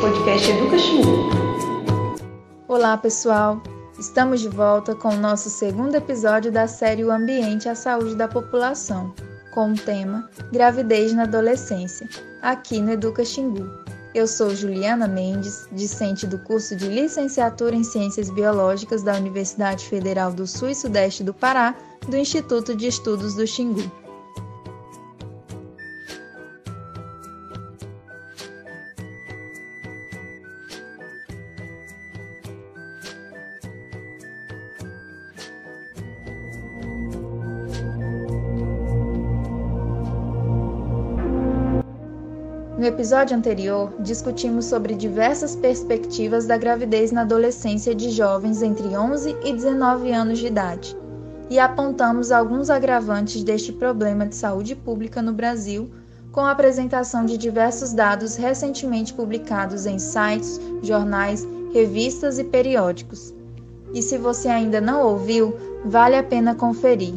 Podcast Educa. Olá, pessoal! Estamos de volta com o nosso segundo episódio da série O Ambiente a Saúde da População, com o tema Gravidez na Adolescência, aqui no Educa Xingu. Eu sou Juliana Mendes, discente do curso de Licenciatura em Ciências Biológicas da Universidade Federal do Sul e Sudeste do Pará, do Instituto de Estudos do Xingu. No episódio anterior, discutimos sobre diversas perspectivas da gravidez na adolescência de jovens entre 11 e 19 anos de idade e apontamos alguns agravantes deste problema de saúde pública no Brasil, com a apresentação de diversos dados recentemente publicados em sites, jornais, revistas e periódicos. E se você ainda não ouviu, vale a pena conferir.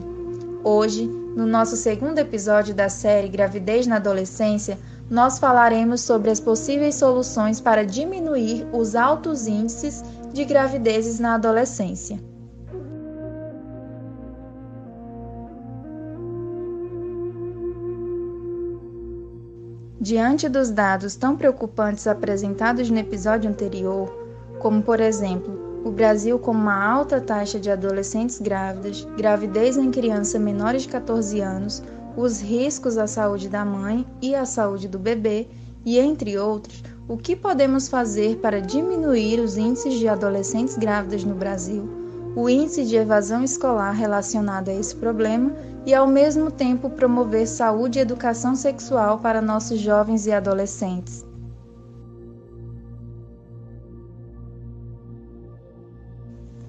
Hoje, no nosso segundo episódio da série Gravidez na Adolescência, nós falaremos sobre as possíveis soluções para diminuir os altos índices de gravidezes na adolescência. Diante dos dados tão preocupantes apresentados no episódio anterior, como por exemplo, o Brasil com uma alta taxa de adolescentes grávidas, gravidez em crianças menores de 14 anos, os riscos à saúde da mãe e à saúde do bebê, e entre outros, o que podemos fazer para diminuir os índices de adolescentes grávidas no Brasil, o índice de evasão escolar relacionado a esse problema e, ao mesmo tempo, promover saúde e educação sexual para nossos jovens e adolescentes.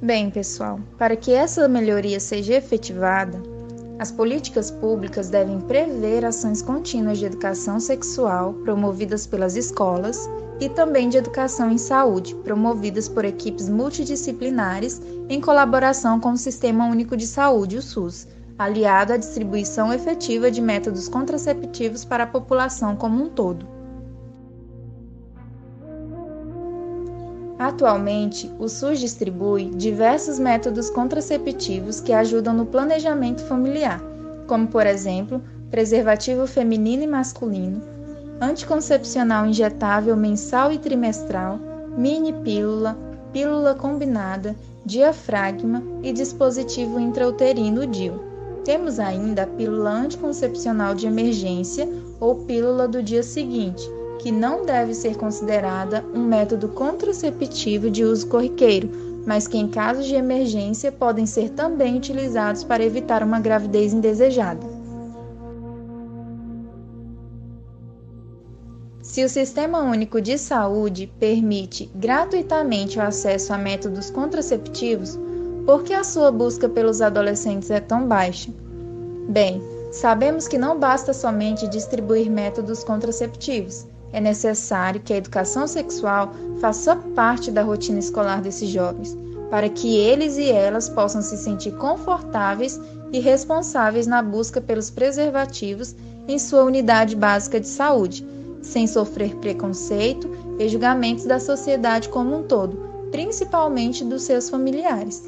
Bem, pessoal, para que essa melhoria seja efetivada, as políticas públicas devem prever ações contínuas de educação sexual promovidas pelas escolas e também de educação em saúde, promovidas por equipes multidisciplinares em colaboração com o Sistema Único de Saúde, o SUS, aliado à distribuição efetiva de métodos contraceptivos para a população como um todo. Atualmente, o SUS distribui diversos métodos contraceptivos que ajudam no planejamento familiar, como, por exemplo, preservativo feminino e masculino, anticoncepcional injetável mensal e trimestral, mini pílula, pílula combinada, diafragma e dispositivo intrauterino DIU. Temos ainda a pílula anticoncepcional de emergência ou pílula do dia seguinte, que não deve ser considerada um método contraceptivo de uso corriqueiro, mas que em casos de emergência podem ser também utilizados para evitar uma gravidez indesejada. Se o Sistema Único de Saúde permite gratuitamente o acesso a métodos contraceptivos, por que a sua busca pelos adolescentes é tão baixa? Bem, sabemos que não basta somente distribuir métodos contraceptivos é necessário que a educação sexual faça parte da rotina escolar desses jovens, para que eles e elas possam se sentir confortáveis e responsáveis na busca pelos preservativos em sua unidade básica de saúde, sem sofrer preconceito e julgamentos da sociedade como um todo, principalmente dos seus familiares.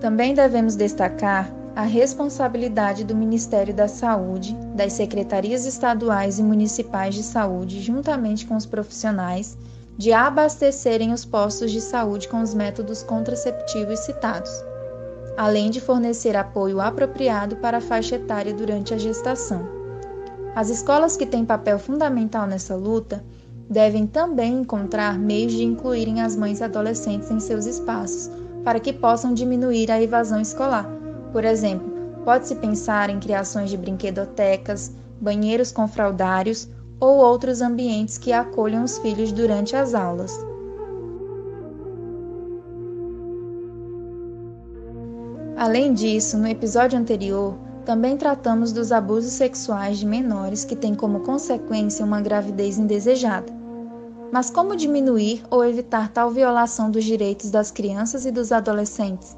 Também devemos destacar a responsabilidade do Ministério da Saúde, das secretarias estaduais e municipais de saúde, juntamente com os profissionais, de abastecerem os postos de saúde com os métodos contraceptivos citados, além de fornecer apoio apropriado para a faixa etária durante a gestação. As escolas que têm papel fundamental nessa luta devem também encontrar meios de incluírem as mães adolescentes em seus espaços, para que possam diminuir a evasão escolar por exemplo, pode-se pensar em criações de brinquedotecas, banheiros com fraldários ou outros ambientes que acolham os filhos durante as aulas. Além disso, no episódio anterior, também tratamos dos abusos sexuais de menores que têm como consequência uma gravidez indesejada. Mas como diminuir ou evitar tal violação dos direitos das crianças e dos adolescentes?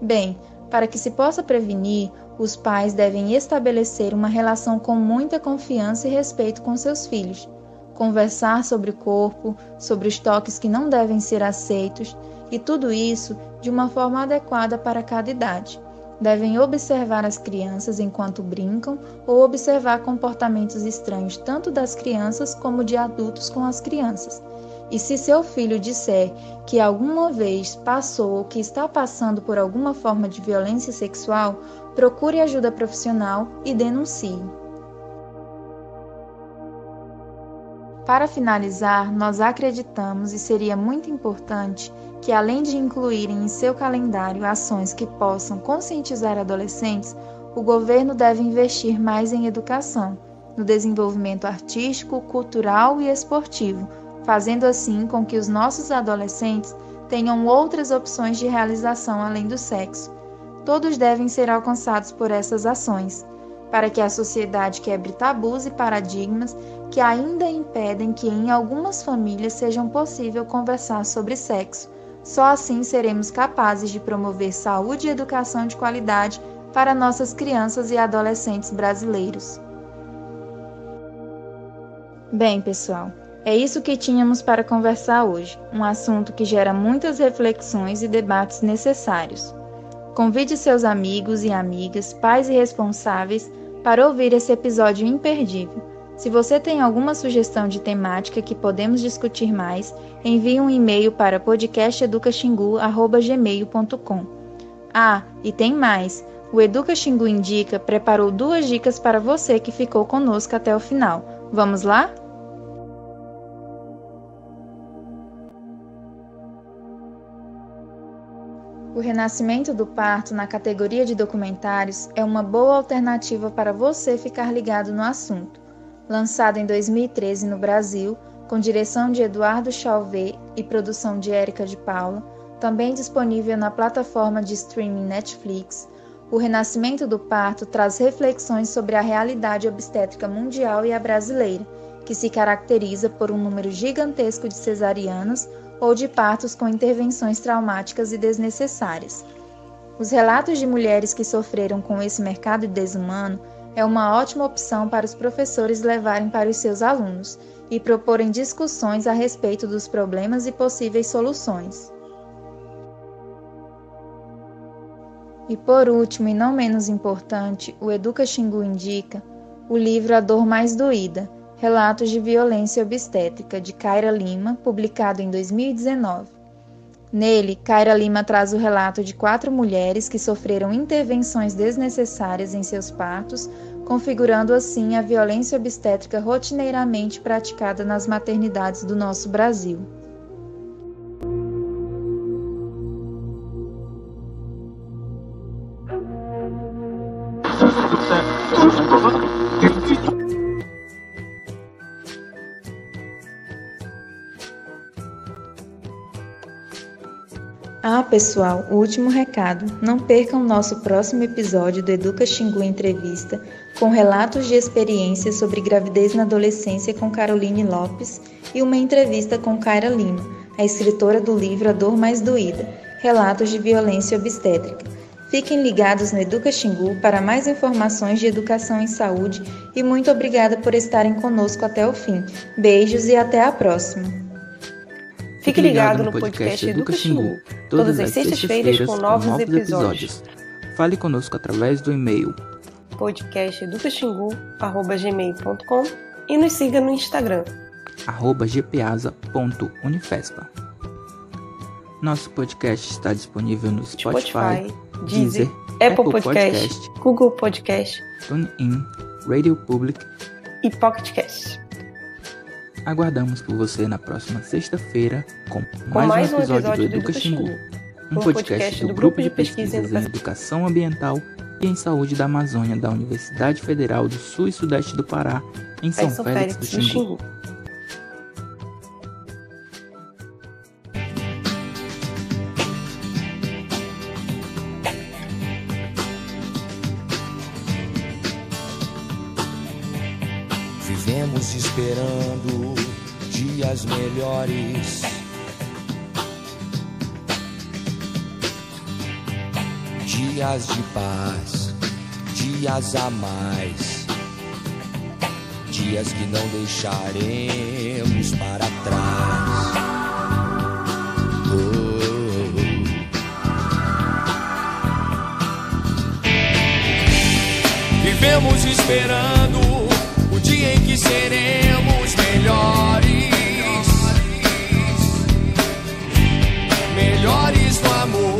Bem, para que se possa prevenir, os pais devem estabelecer uma relação com muita confiança e respeito com seus filhos, conversar sobre o corpo, sobre os toques que não devem ser aceitos, e tudo isso de uma forma adequada para cada idade devem observar as crianças enquanto brincam ou observar comportamentos estranhos tanto das crianças como de adultos com as crianças. E se seu filho disser que alguma vez passou ou que está passando por alguma forma de violência sexual, procure ajuda profissional e denuncie. Para finalizar, nós acreditamos e seria muito importante que, além de incluírem em seu calendário ações que possam conscientizar adolescentes, o governo deve investir mais em educação, no desenvolvimento artístico, cultural e esportivo, fazendo assim com que os nossos adolescentes tenham outras opções de realização além do sexo. Todos devem ser alcançados por essas ações para que a sociedade quebre tabus e paradigmas que ainda impedem que em algumas famílias seja possível conversar sobre sexo. Só assim seremos capazes de promover saúde e educação de qualidade para nossas crianças e adolescentes brasileiros. Bem, pessoal, é isso que tínhamos para conversar hoje, um assunto que gera muitas reflexões e debates necessários. Convide seus amigos e amigas, pais e responsáveis para ouvir esse episódio imperdível. Se você tem alguma sugestão de temática que podemos discutir mais, envie um e-mail para podcasteducaxingu.gmail.com. Ah, e tem mais! O Educa Xingu Indica preparou duas dicas para você que ficou conosco até o final. Vamos lá? O Renascimento do Parto na categoria de documentários é uma boa alternativa para você ficar ligado no assunto. Lançado em 2013 no Brasil, com direção de Eduardo Chalvet e produção de Érica de Paula, também disponível na plataforma de streaming Netflix, O Renascimento do Parto traz reflexões sobre a realidade obstétrica mundial e a brasileira, que se caracteriza por um número gigantesco de cesarianas ou de partos com intervenções traumáticas e desnecessárias. Os relatos de mulheres que sofreram com esse mercado desumano é uma ótima opção para os professores levarem para os seus alunos e proporem discussões a respeito dos problemas e possíveis soluções. E por último, e não menos importante, o Educa Xingu indica o livro A Dor Mais Doída, Relatos de Violência Obstétrica, de Kaira Lima, publicado em 2019. Nele, Kaira Lima traz o relato de quatro mulheres que sofreram intervenções desnecessárias em seus partos, configurando assim a violência obstétrica rotineiramente praticada nas maternidades do nosso Brasil. Pessoal, o último recado. Não percam nosso próximo episódio do Educa Xingu Entrevista, com relatos de experiências sobre gravidez na adolescência com Caroline Lopes e uma entrevista com Kaira Lima, a escritora do livro A Dor Mais Doída, Relatos de Violência Obstétrica. Fiquem ligados no Educa Xingu para mais informações de educação em saúde e muito obrigada por estarem conosco até o fim. Beijos e até a próxima! Fique ligado no podcast Educa Xingu, todas as sextas-feiras com novos episódios. Fale conosco através do e-mail podcasteducaxingu.gmail.com e nos siga no Instagram arroba gpiasa.unifespa. Nosso podcast está disponível no Spotify, Spotify Deezer, Apple, Apple Podcast, Podcast, Google Podcast, TuneIn, Radio Public e Pocket Cast. Aguardamos por você na próxima sexta-feira com, com, mais um episódio, episódio do Educa Xingu, um podcast, do Grupo de Pesquisas em Educação Ambiental e em Saúde da Amazônia da Universidade Federal do Sul e Sudeste do Pará, em São, São Félix, Félix do Xingu. Esperando dias melhores. Dias de paz, dias a mais. Dias que não deixaremos para trás. Oh. Vivemos esperando dia em que seremos melhores, melhores no amor.